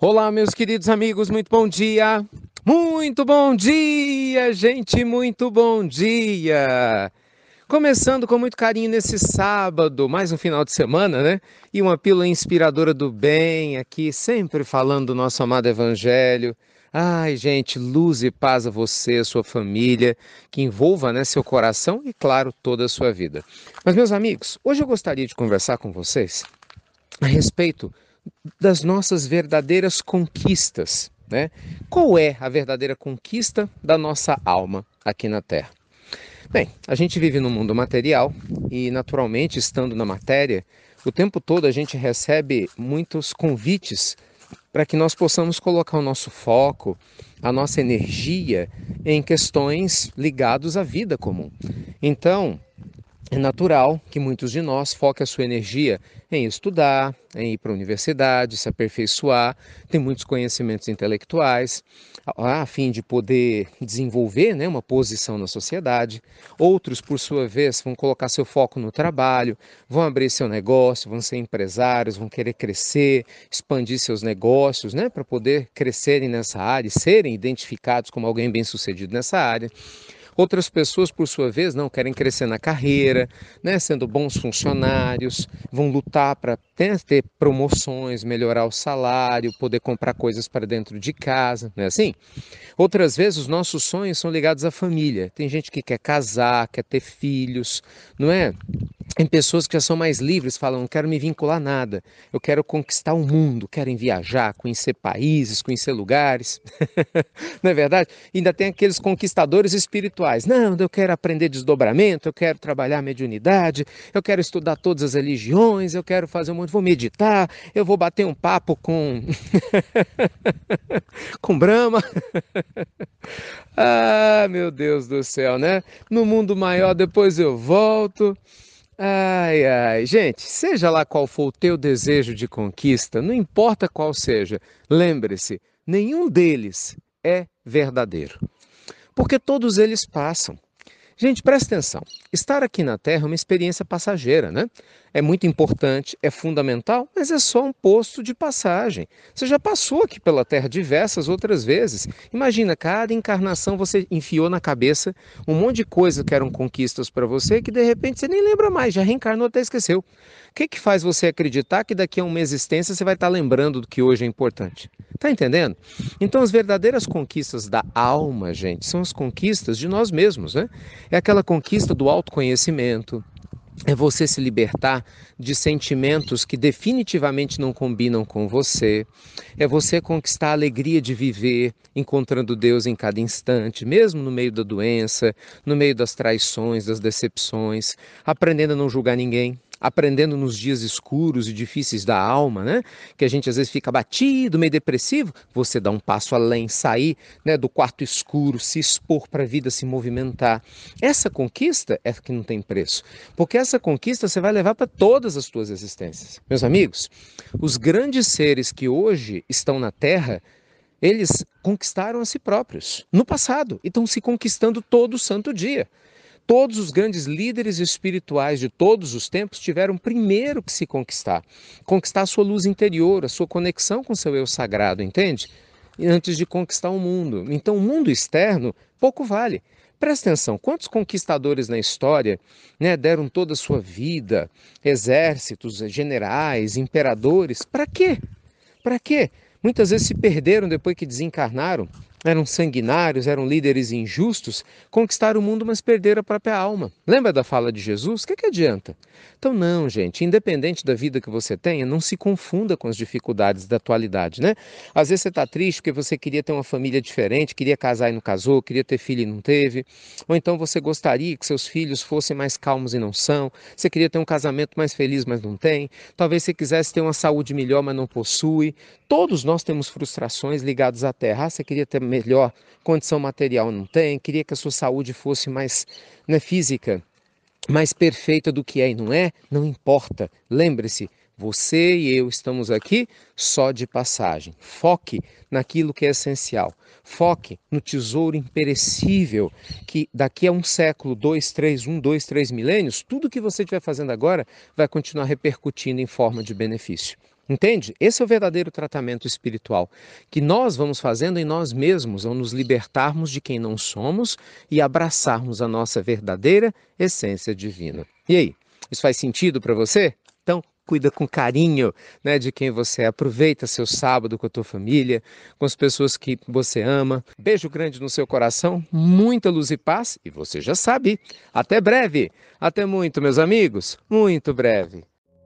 Olá, meus queridos amigos, muito bom dia! Muito bom dia, gente, muito bom dia! Começando com muito carinho nesse sábado, mais um final de semana, né? E uma pílula inspiradora do bem aqui, sempre falando do nosso amado Evangelho. Ai, gente, luz e paz a você, a sua família, que envolva né, seu coração e, claro, toda a sua vida. Mas, meus amigos, hoje eu gostaria de conversar com vocês a respeito das nossas verdadeiras conquistas. Né? Qual é a verdadeira conquista da nossa alma aqui na Terra? Bem, a gente vive no mundo material e, naturalmente, estando na matéria, o tempo todo a gente recebe muitos convites para que nós possamos colocar o nosso foco, a nossa energia em questões ligadas à vida comum. Então, é natural que muitos de nós foquem a sua energia em estudar, em ir para a universidade, se aperfeiçoar, tem muitos conhecimentos intelectuais, a, fim de poder desenvolver né, uma posição na sociedade. Outros, por sua vez, vão colocar seu foco no trabalho, vão abrir seu negócio, vão ser empresários, vão querer crescer, expandir seus negócios, né, para poder crescerem nessa área, serem identificados como alguém bem-sucedido nessa área. Outras pessoas, por sua vez, não querem crescer na carreira, né, sendo bons funcionários, vão lutar para ter promoções, melhorar o salário, poder comprar coisas para dentro de casa, não é assim? Outras vezes os nossos sonhos são ligados à família. Tem gente que quer casar, quer ter filhos, não é? Tem pessoas que já são mais livres, falam, não quero me vincular a nada, eu quero conquistar o mundo, querem viajar, conhecer países, conhecer lugares. não é verdade? Ainda tem aqueles conquistadores espirituais. Não, eu quero aprender desdobramento, eu quero trabalhar mediunidade, eu quero estudar todas as religiões, eu quero fazer um monte, vou meditar, eu vou bater um papo com com Brahma. ah, meu Deus do céu, né? No mundo maior depois eu volto. Ai, ai, gente, seja lá qual for o teu desejo de conquista, não importa qual seja, lembre-se, nenhum deles é verdadeiro. Porque todos eles passam. Gente, presta atenção. Estar aqui na Terra é uma experiência passageira, né? É muito importante, é fundamental, mas é só um posto de passagem. Você já passou aqui pela Terra diversas outras vezes. Imagina, cada encarnação você enfiou na cabeça um monte de coisas que eram conquistas para você que de repente você nem lembra mais, já reencarnou até esqueceu. O que, que faz você acreditar que daqui a uma existência você vai estar lembrando do que hoje é importante? Tá entendendo? Então, as verdadeiras conquistas da alma, gente, são as conquistas de nós mesmos, né? É aquela conquista do autoconhecimento, é você se libertar de sentimentos que definitivamente não combinam com você, é você conquistar a alegria de viver, encontrando Deus em cada instante, mesmo no meio da doença, no meio das traições, das decepções, aprendendo a não julgar ninguém, aprendendo nos dias escuros e difíceis da alma, né? Que a gente às vezes fica batido, meio depressivo, você dá um passo além, sair né, do quarto escuro, se expor para a vida se movimentar. Essa conquista é que não tem preço, porque essa conquista você vai levar para todas as suas existências. Meus amigos, os grandes seres que hoje estão na Terra, eles conquistaram a si próprios no passado e estão se conquistando todo santo dia. Todos os grandes líderes espirituais de todos os tempos tiveram primeiro que se conquistar, conquistar a sua luz interior, a sua conexão com seu eu sagrado, entende? Antes de conquistar o mundo. Então, o mundo externo pouco vale. Presta atenção, quantos conquistadores na história né, deram toda a sua vida, exércitos, generais, imperadores, para quê? Para quê? Muitas vezes se perderam depois que desencarnaram eram sanguinários, eram líderes injustos, conquistaram o mundo, mas perderam a própria alma. Lembra da fala de Jesus? O que, que adianta? Então, não, gente, independente da vida que você tenha, não se confunda com as dificuldades da atualidade, né? Às vezes você está triste porque você queria ter uma família diferente, queria casar e não casou, queria ter filho e não teve, ou então você gostaria que seus filhos fossem mais calmos e não são, você queria ter um casamento mais feliz, mas não tem, talvez você quisesse ter uma saúde melhor, mas não possui. Todos nós temos frustrações ligadas à terra. Ah, você queria ter melhor condição material, não tem, queria que a sua saúde fosse mais né, física, mais perfeita do que é e não é, não importa. Lembre-se, você e eu estamos aqui só de passagem. Foque naquilo que é essencial. Foque no tesouro imperecível que daqui a um século, dois, três, um, dois, três milênios, tudo que você estiver fazendo agora vai continuar repercutindo em forma de benefício. Entende? Esse é o verdadeiro tratamento espiritual que nós vamos fazendo em nós mesmos ao nos libertarmos de quem não somos e abraçarmos a nossa verdadeira essência divina. E aí, isso faz sentido para você? Então, cuida com carinho né, de quem você é. Aproveita seu sábado com a tua família, com as pessoas que você ama. Beijo grande no seu coração, muita luz e paz. E você já sabe. Até breve. Até muito, meus amigos. Muito breve.